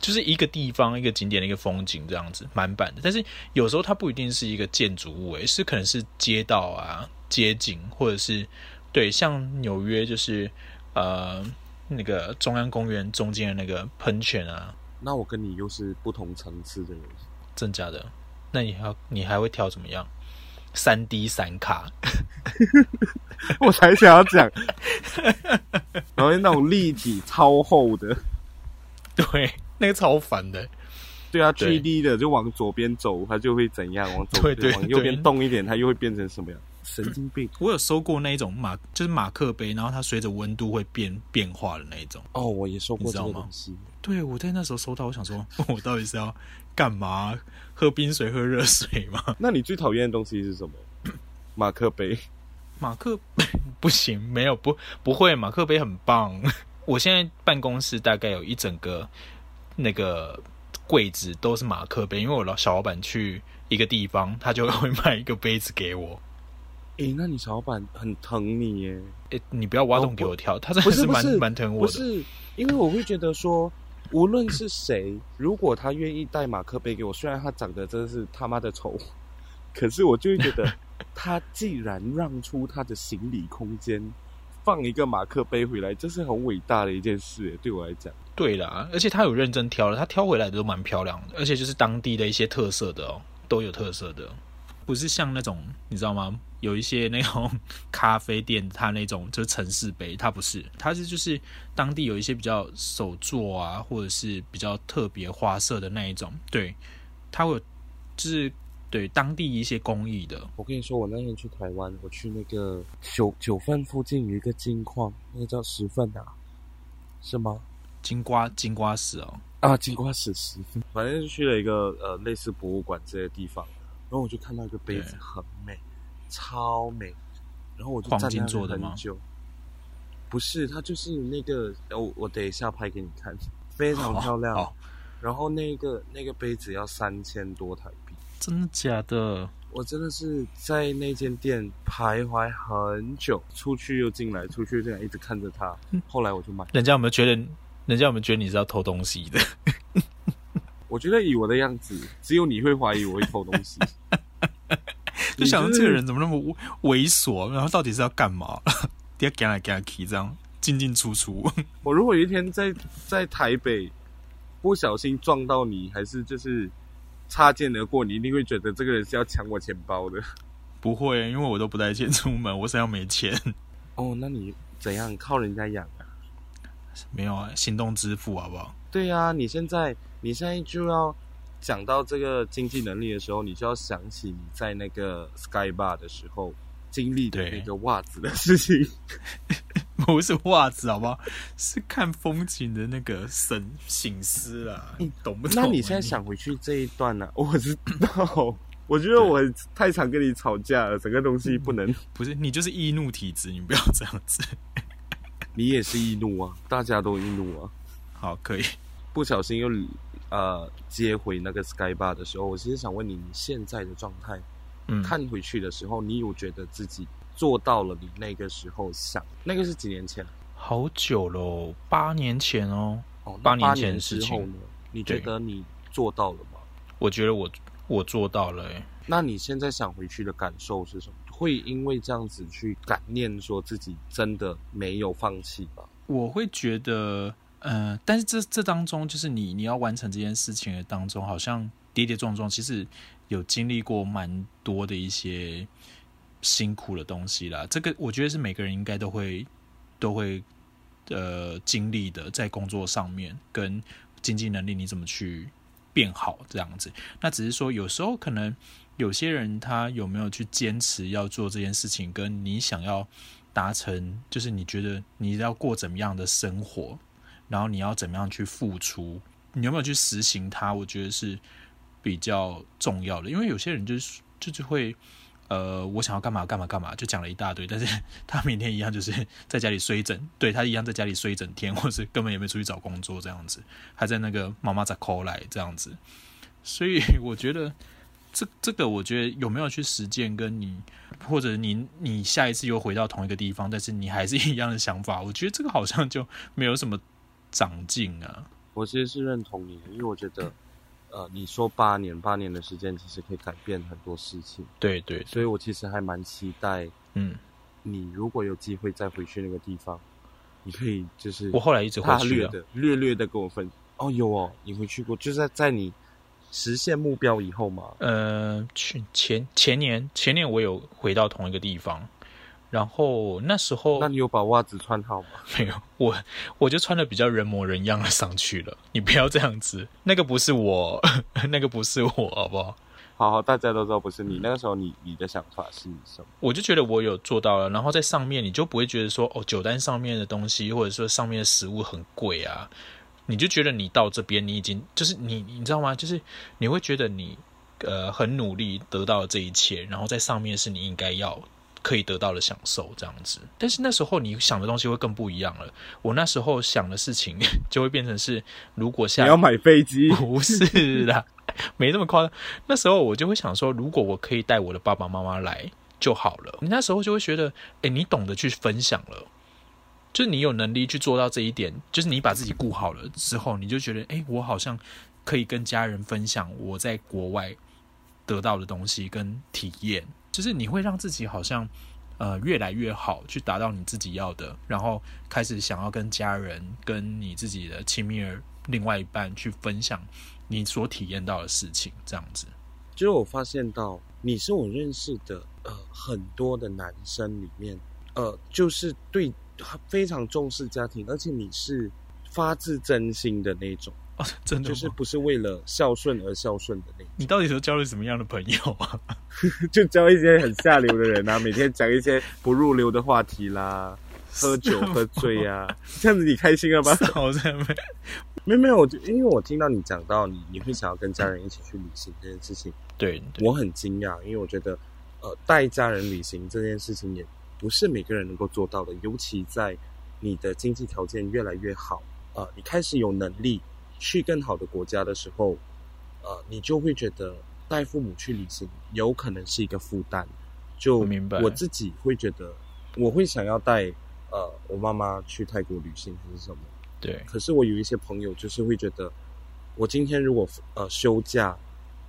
B: 就是一个地方、一个景点的一个风景这样子，满版的。但是有时候它不一定是一个建筑物，诶，是可能是街道啊、街景，或者是对，像纽约就是呃那个中央公园中间的那个喷泉啊。
A: 那我跟你又是不同层次的人，
B: 真假的？那你还你还会挑怎么样？三 D 闪卡，
A: 我才想要讲，然后那种立体超厚的，
B: 对，那个超烦的。
A: 对啊，3D 的就往左边走，它就会怎样？往左边，往右边动一点，它又会变成什么样？神经病！
B: 我有收过那一种马，就是马克杯，然后它随着温度会变变化的那一种。
A: 哦，我也收过这个东西。
B: 对，我在那时候收到，我想说，我到底是要干嘛？喝冰水、喝热水吗？
A: 那你最讨厌的东西是什么？马克杯？
B: 马克杯不行，没有不不会，马克杯很棒。我现在办公室大概有一整个那个柜子都是马克杯，因为我老小老板去一个地方，他就会买一个杯子给我。
A: 诶、欸，那你小老板很疼你耶？
B: 诶、欸，你不要挖洞给我跳，哦、他真的是蛮蛮疼我的。
A: 不是，因为我会觉得说，无论是谁，如果他愿意带马克杯给我，虽然他长得真的是他妈的丑，可是我就会觉得，他既然让出他的行李空间，放一个马克杯回来，这是很伟大的一件事耶。对我来讲，
B: 对啦，而且他有认真挑了，他挑回来的都蛮漂亮的，而且就是当地的一些特色的哦，都有特色的。不是像那种你知道吗？有一些那种咖啡店，它那种就是城市杯，它不是，它是就是当地有一些比较手作啊，或者是比较特别花色的那一种，对，它会有就是对当地一些工艺的。
A: 我跟你说，我那天去台湾，我去那个九九份附近有一个金矿，那个叫十份啊，是吗？
B: 金瓜金瓜石哦，
A: 啊，金瓜石十份，反正就去了一个呃类似博物馆这些地方。然后我就看到一个杯子很美，超美。然后我就站在那很久。不是，它就是那个，我我等一下拍给你看，非常漂亮。哦、然后那个那个杯子要三千多台币，
B: 真的假的？
A: 我真的是在那间店徘徊很久，出去又进来，出去又进来，一直看着它。后来我就买。
B: 人家有没有觉得？人家有没有觉得你是要偷东西的？
A: 我觉得以我的样子，只有你会怀疑我会偷东西。
B: 就想这个人怎么那么猥琐，然后到底是要干嘛？要干来干去这样进进出出。
A: 我如果有一天在在台北不小心撞到你，还是就是擦肩而过，你一定会觉得这个人是要抢我钱包的。
B: 不会，因为我都不带钱出门，我身上没钱。
A: 哦，那你怎样靠人家养啊？
B: 没有啊，行动支付好不好？
A: 对呀、啊，你现在。你现在就要讲到这个经济能力的时候，你就要想起你在那个 Sky Bar 的时候经历的那个袜子的事情。
B: 不是袜子，好不好？是看风景的那个神醒思啦。你懂不懂？
A: 那你现在想回去这一段呢、啊？我知道，我觉得我太常跟你吵架了，整个东西不能。
B: 不是，你就是易怒体质，你不要这样子。
A: 你也是易怒啊，大家都易怒啊。
B: 好，可以。
A: 不小心又。呃，接回那个 Sky Bar 的时候，我其实想问你，你现在的状态，嗯，看回去的时候，你有觉得自己做到了你那个时候想？那个是几年前？
B: 好久喽，八年前哦。
A: 哦，
B: 八年前之后呢？
A: 你觉得你做到了吗？
B: 我觉得我我做到了诶。
A: 那你现在想回去的感受是什么？会因为这样子去感念，说自己真的没有放弃吗？
B: 我会觉得。呃，但是这这当中，就是你你要完成这件事情的当中，好像跌跌撞撞，其实有经历过蛮多的一些辛苦的东西啦。这个我觉得是每个人应该都会都会呃经历的，在工作上面跟经济能力你怎么去变好这样子。那只是说有时候可能有些人他有没有去坚持要做这件事情，跟你想要达成，就是你觉得你要过怎么样的生活。然后你要怎么样去付出？你有没有去实行它？我觉得是比较重要的。因为有些人就是就是会，呃，我想要干嘛干嘛干嘛，就讲了一大堆，但是 他明天一样就是在家里睡一整，对，他一样在家里睡一整天，或是根本也没出去找工作这样子，还在那个妈妈在 call 来这样子。所以我觉得这这个，我觉得有没有去实践，跟你或者你你下一次又回到同一个地方，但是你还是一样的想法，我觉得这个好像就没有什么长进啊。
A: 我其实是认同你的，因为我觉得，呃，你说八年八年的时间，其实可以改变很多事情。
B: 对对，对，
A: 所以我其实还蛮期待，
B: 嗯，
A: 你如果有机会再回去那个地方，你可以就是
B: 我后来一直会去
A: 的，略略的跟我分。哦，有哦，你回去过，就是在在你实现目标以后嘛？
B: 呃，去前前年前年我有回到同一个地方。然后那时候，
A: 那你有把袜子穿好吗？
B: 没有，我我就穿的比较人模人样的上去了。你不要这样子，那个不是我，那个不是我，好不好？
A: 好好，大家都知道不是你。那个时候你，你你的想法是什么？
B: 我就觉得我有做到了。然后在上面，你就不会觉得说，哦，酒单上面的东西，或者说上面的食物很贵啊。你就觉得你到这边，你已经就是你，你知道吗？就是你会觉得你呃很努力得到了这一切，然后在上面是你应该要。可以得到的享受这样子，但是那时候你想的东西会更不一样了。我那时候想的事情 就会变成是，如果下
A: 你要买飞机，
B: 不是啦，没那么夸张。那时候我就会想说，如果我可以带我的爸爸妈妈来就好了。你那时候就会觉得，哎，你懂得去分享了，就是你有能力去做到这一点，就是你把自己顾好了之后，你就觉得，哎，我好像可以跟家人分享我在国外得到的东西跟体验。就是你会让自己好像，呃，越来越好，去达到你自己要的，然后开始想要跟家人、跟你自己的亲密儿另外一半去分享你所体验到的事情，这样子。
A: 就是我发现到你是我认识的呃很多的男生里面，呃，就是对非常重视家庭，而且你是发自真心的那种。
B: 哦，真的
A: 就是不是为了孝顺而孝顺的那种。
B: 你到底是交了什么样的朋友啊？
A: 就交一些很下流的人啊，每天讲一些不入流的话题啦，喝酒喝醉啊，这样子你开心了吧？
B: 好在没，
A: 没有没有，我就因为我听到你讲到你你会想要跟家人一起去旅行这件事情，
B: 对，
A: 对我很惊讶，因为我觉得呃带家人旅行这件事情也不是每个人能够做到的，尤其在你的经济条件越来越好，呃，你开始有能力。去更好的国家的时候，呃，你就会觉得带父母去旅行有可能是一个负担。就我明白，我自己会觉得，我会想要带呃我妈妈去泰国旅行还是什么？
B: 对。
A: 可是我有一些朋友就是会觉得，我今天如果呃休假，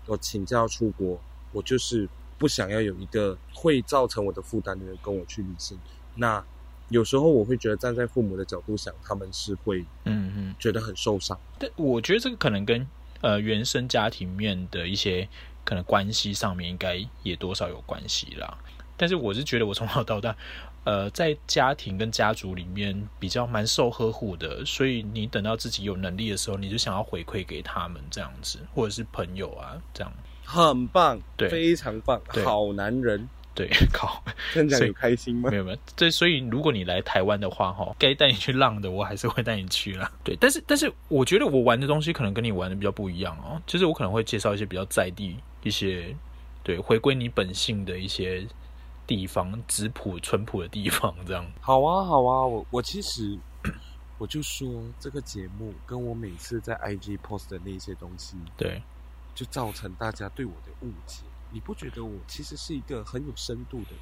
A: 我请假要出国，我就是不想要有一个会造成我的负担的人跟我去旅行。那有时候我会觉得，站在父母的角度想，他们是会，嗯嗯，觉得很受伤。
B: 但我觉得这个可能跟呃原生家庭面的一些可能关系上面，应该也多少有关系啦。但是我是觉得，我从小到大，呃，在家庭跟家族里面比较蛮受呵护的，所以你等到自己有能力的时候，你就想要回馈给他们这样子，或者是朋友啊这样。
A: 很棒，
B: 对，
A: 非常棒，好男人。
B: 对，靠，
A: 真的有开心吗？
B: 没有没有，对，所以如果你来台湾的话，哈，该带你去浪的，我还是会带你去啦。对，但是但是，我觉得我玩的东西可能跟你玩的比较不一样哦。就是我可能会介绍一些比较在地一些，对，回归你本性的一些地方，质朴淳朴的地方，这样。
A: 好啊，好啊，我我其实我就说这个节目跟我每次在 IG post 的那些东西，
B: 对，
A: 就造成大家对我的误解。你不觉得我其实是一个很有深度的人？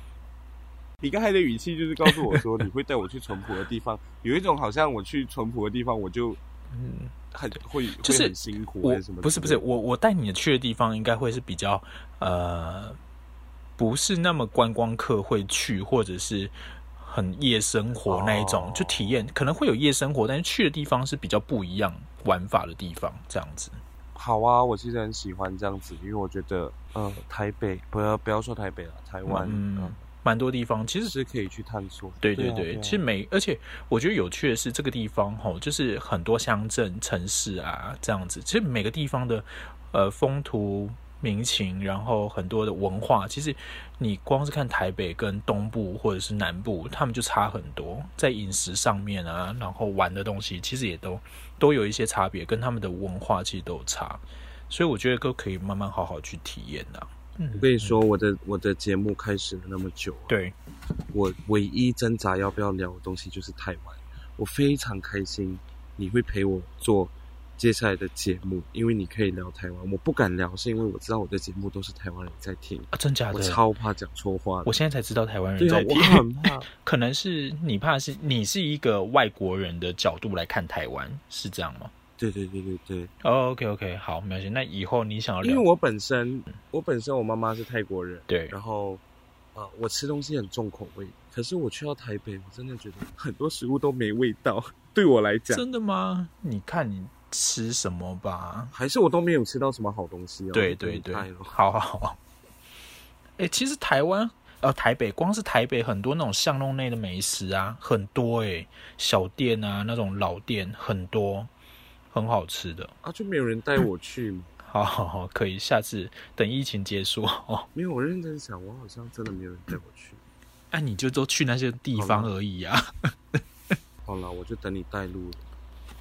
A: 你刚才的语气就是告诉我说，你会带我去淳朴的地方，有一种好像我去淳朴的地方，我就嗯很会就是很辛苦还是什么？
B: 不是不是，我我带你去的地方应该会是比较呃，不是那么观光客会去，或者是很夜生活那一种，哦、就体验可能会有夜生活，但是去的地方是比较不一样玩法的地方，这样子。
A: 好啊，我其实很喜欢这样子，因为我觉得，呃，台北不要不要说台北了，台湾，
B: 嗯，蛮、呃、多地方其实
A: 是可以去探索。
B: 对对对，对啊对啊，其实每而且我觉得有趣的是，这个地方吼，就是很多乡镇城市啊这样子，其实每个地方的呃风土民情，然后很多的文化，其实你光是看台北跟东部或者是南部，他们就差很多，在饮食上面啊，然后玩的东西，其实也都。都有一些差别，跟他们的文化其实都有差，所以我觉得都可以慢慢好好去体验呐、啊。
A: 嗯，我跟你说，我的我的节目开始了那么久、啊，
B: 对，
A: 我唯一挣扎要不要聊的东西就是台湾。我非常开心你会陪我做接下来的节目，因为你可以聊台湾，我不敢聊，是因为我知道我的节目都是台湾人在听
B: 啊，真假的？
A: 我超怕讲错话。
B: 我现在才知道台湾人在听，
A: 对啊，我很怕。
B: 可能是你怕是你是一个外国人的角度来看台湾，是这样吗？
A: 对对对对对。
B: Oh, OK OK，好，没关系。那以后你想要，
A: 因为我本身我本身我妈妈是泰国人，
B: 对，
A: 然后啊、呃，我吃东西很重口味，可是我去到台北，我真的觉得很多食物都没味道，对我来讲。
B: 真的吗？你看你。吃什么吧？
A: 还是我都没有吃到什么好东西哦。
B: 对对对，好好好。哎、欸，其实台湾呃台北，光是台北很多那种巷弄内的美食啊，很多哎、欸，小店啊那种老店很多，很好吃的
A: 啊，就没有人带我去吗？
B: 好好好，可以，下次等疫情结束哦。
A: 没有，我认真想，我好像真的没有人带我去。
B: 哎、啊，你就都去那些地方而已啊。
A: 好了，我就等你带路了。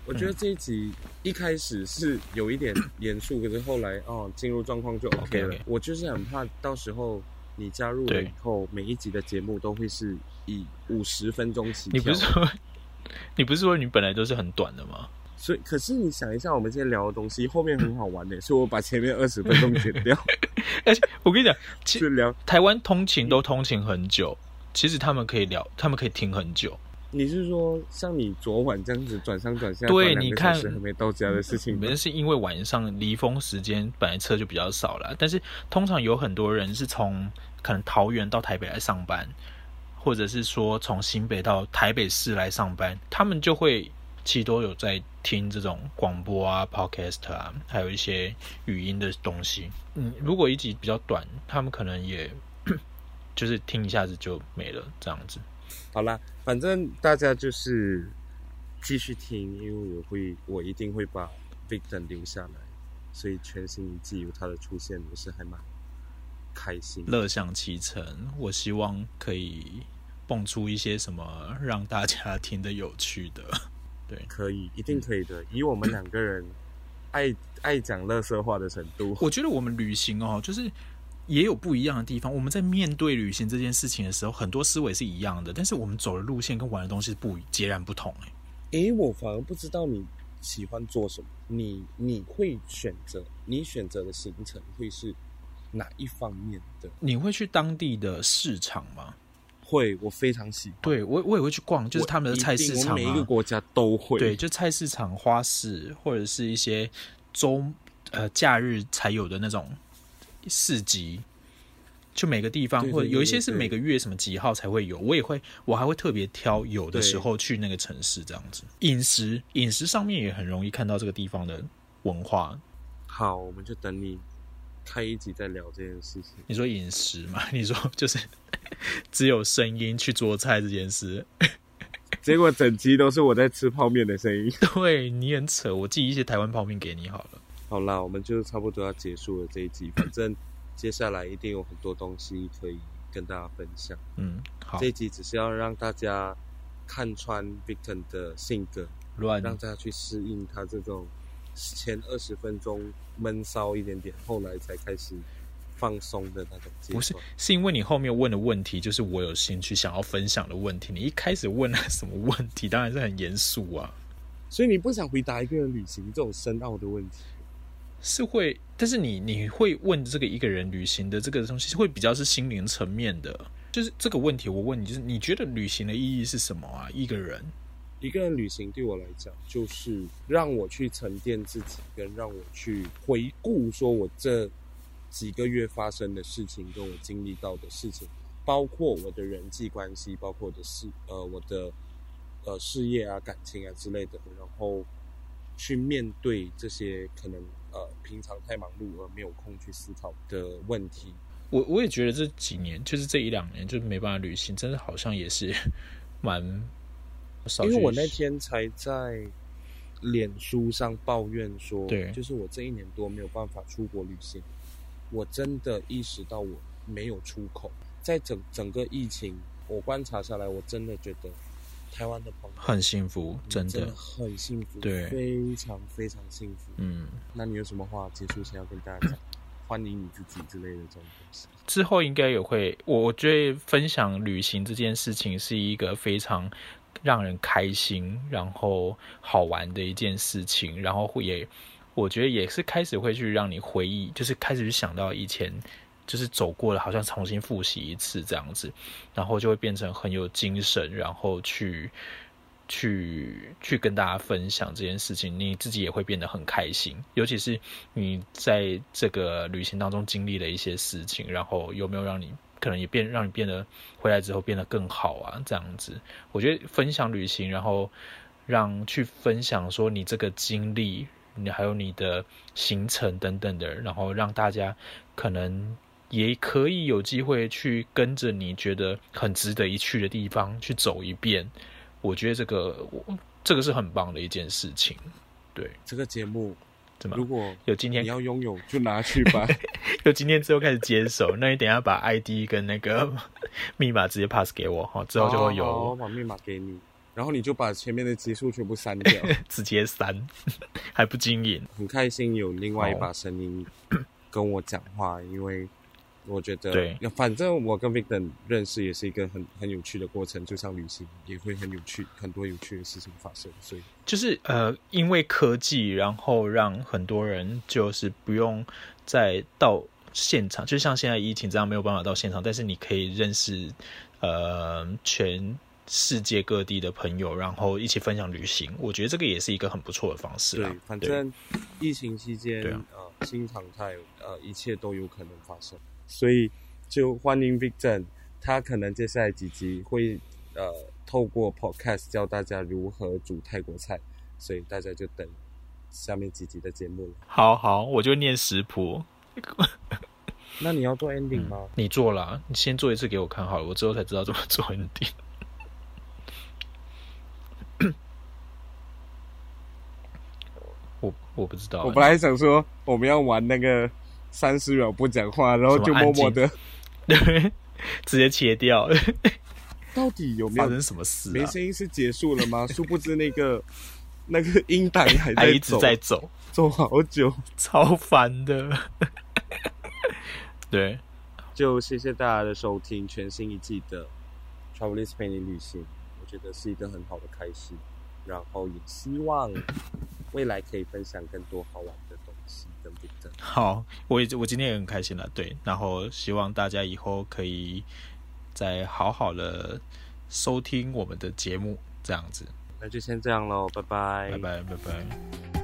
A: 我觉得这一集一开始是有一点严肃，可是后来哦进入状况就 OK 了。Okay, okay. 我就是很怕到时候你加入了以后，每一集的节目都会是以五十分钟起跳。
B: 你不是说 你不是说你本来都是很短的吗？
A: 所以，可是你想一下，我们今天聊的东西后面很好玩的，所以我把前面二十分钟剪掉。
B: 而且我跟你讲，其实聊台湾通勤都通勤很久，其实他们可以聊，他们可以听很久。
A: 你是说像你昨晚这样子转上转下，
B: 对，你看
A: 还没到家的事情，
B: 可能是因为晚上离峰时间本来车就比较少了，但是通常有很多人是从可能桃园到台北来上班，或者是说从新北到台北市来上班，他们就会其实都有在听这种广播啊、podcast 啊，还有一些语音的东西。嗯，如果一集比较短，他们可能也 就是听一下子就没了这样子。
A: 好啦，反正大家就是继续听，因为我会，我一定会把 Victor 留下来，所以全新一季有他的出现，我是还蛮开心，
B: 乐享其成。我希望可以蹦出一些什么让大家听得有趣的，对，
A: 可以，一定可以的。以我们两个人爱爱讲乐色话的程度，
B: 我觉得我们旅行哦，就是。也有不一样的地方。我们在面对旅行这件事情的时候，很多思维是一样的，但是我们走的路线跟玩的东西不截然不同。哎，
A: 诶，我反而不知道你喜欢做什么。你你会选择你选择的行程会是哪一方面的？
B: 你会去当地的市场吗？
A: 会，我非常喜欢。对，
B: 我我也会去逛，就是他们的菜市场啊，
A: 每一个国家都会。
B: 对，就菜市场、花市，或者是一些周呃假日才有的那种。市集，就每个地方，或者有一些是每个月什么几号才会有，我也会，我还会特别挑有的时候去那个城市这样子。饮食，饮食上面也很容易看到这个地方的文化。
A: 好，我们就等你开一集在聊这件事情。
B: 你说饮食嘛？你说就是只有声音去做菜这件事，
A: 结果整集都是我在吃泡面的声音。
B: 对，你很扯，我寄一些台湾泡面给你好了。
A: 好啦，我们就差不多要结束了这一集。反正接下来一定有很多东西可以跟大家分享。
B: 嗯，好，
A: 这一集只是要让大家看穿 Victor 的性格，
B: 乱，
A: 让大家去适应他这种前二十分钟闷骚一点点，后来才开始放松的那种。
B: 不是，是因为你后面问的问题就是我有兴趣想要分享的问题。你一开始问了什么问题？当然是很严肃啊。
A: 所以你不想回答一个人旅行这种深奥的问题？
B: 是会，但是你你会问这个一个人旅行的这个东西，会比较是心灵层面的。就是这个问题，我问你，就是你觉得旅行的意义是什么啊？一个人，
A: 一个人旅行对我来讲，就是让我去沉淀自己，跟让我去回顾，说我这几个月发生的事情，跟我经历到的事情，包括我的人际关系，包括我的事，呃，我的呃事业啊、感情啊之类的，然后去面对这些可能。呃，平常太忙碌而没有空去思考的问题。
B: 我我也觉得这几年，就是这一两年，就是没办法旅行，真的好像也是 蛮。
A: 因为我那天才在脸书上抱怨说，
B: 对，
A: 就是我这一年多没有办法出国旅行，我真的意识到我没有出口。在整整个疫情，我观察下来，我真的觉得。台湾的朋友
B: 很幸福，真的，
A: 很幸福，
B: 对，
A: 非常非常幸福。嗯，那你有什么话结束前要跟大家讲？欢迎你自己之类的这种东西。
B: 之后应该也会，我我觉得分享旅行这件事情是一个非常让人开心，然后好玩的一件事情，然后会也，我觉得也是开始会去让你回忆，就是开始去想到以前就是走过了，好像重新复习一次这样子，然后就会变成很有精神，然后去去去跟大家分享这件事情，你自己也会变得很开心，尤其是你在这个旅行当中经历了一些事情，然后有没有让你。可能也变让你变得回来之后变得更好啊，这样子。我觉得分享旅行，然后让去分享说你这个经历，你还有你的行程等等的，然后让大家可能也可以有机会去跟着你觉得很值得一去的地方去走一遍。我觉得这个这个是很棒的一件事情。对，
A: 这个节目。
B: 如果有今天
A: 你要拥有，就拿去吧。
B: 有今天之后开始接手，那你等一下把 ID 跟那个 密码直接 pass 给我哈，之后就会有。
A: 我把密码给你，然后你就把前面的集数全部删掉，
B: 直接删，还不经营。
A: 很开心有另外一把声音跟我讲话，哦、因为。我觉得，对，反正我跟 Victor 认识也是一个很很有趣的过程，就像旅行也会很有趣，很多有趣的事情发生。所以
B: 就是呃，因为科技，然后让很多人就是不用再到现场，就像现在疫情这样没有办法到现场，但是你可以认识呃全世界各地的朋友，然后一起分享旅行。我觉得这个也是一个很不错的方式。
A: 对，反正疫情期间，对啊、呃，新常态，呃，一切都有可能发生。所以就欢迎 Victor，他可能接下来几集会呃透过 Podcast 教大家如何煮泰国菜，所以大家就等下面几集的节目了。
B: 好好，我就念食谱。
A: 那你要做 ending 吗？
B: 嗯、你做了，你先做一次给我看好了，我之后才知道怎么做 ending。我我不知道，
A: 我本来想说我们要玩那个。三十秒不讲话，然后就默默的，
B: 对，直接切掉。
A: 到底有没有
B: 发生什么事？
A: 没声音是结束了吗？殊不知那个那个音档还在
B: 还一直在走，
A: 走好久，
B: 超烦的。对，
A: 就谢谢大家的收听，全新一季的 Travelist 陪你旅行，我觉得是一个很好的开始，然后也希望未来可以分享更多好玩的。
B: 好，我也我今天也很开心了，对，然后希望大家以后可以再好好的收听我们的节目，这样子，
A: 那就先这样喽，拜拜，
B: 拜拜，拜拜。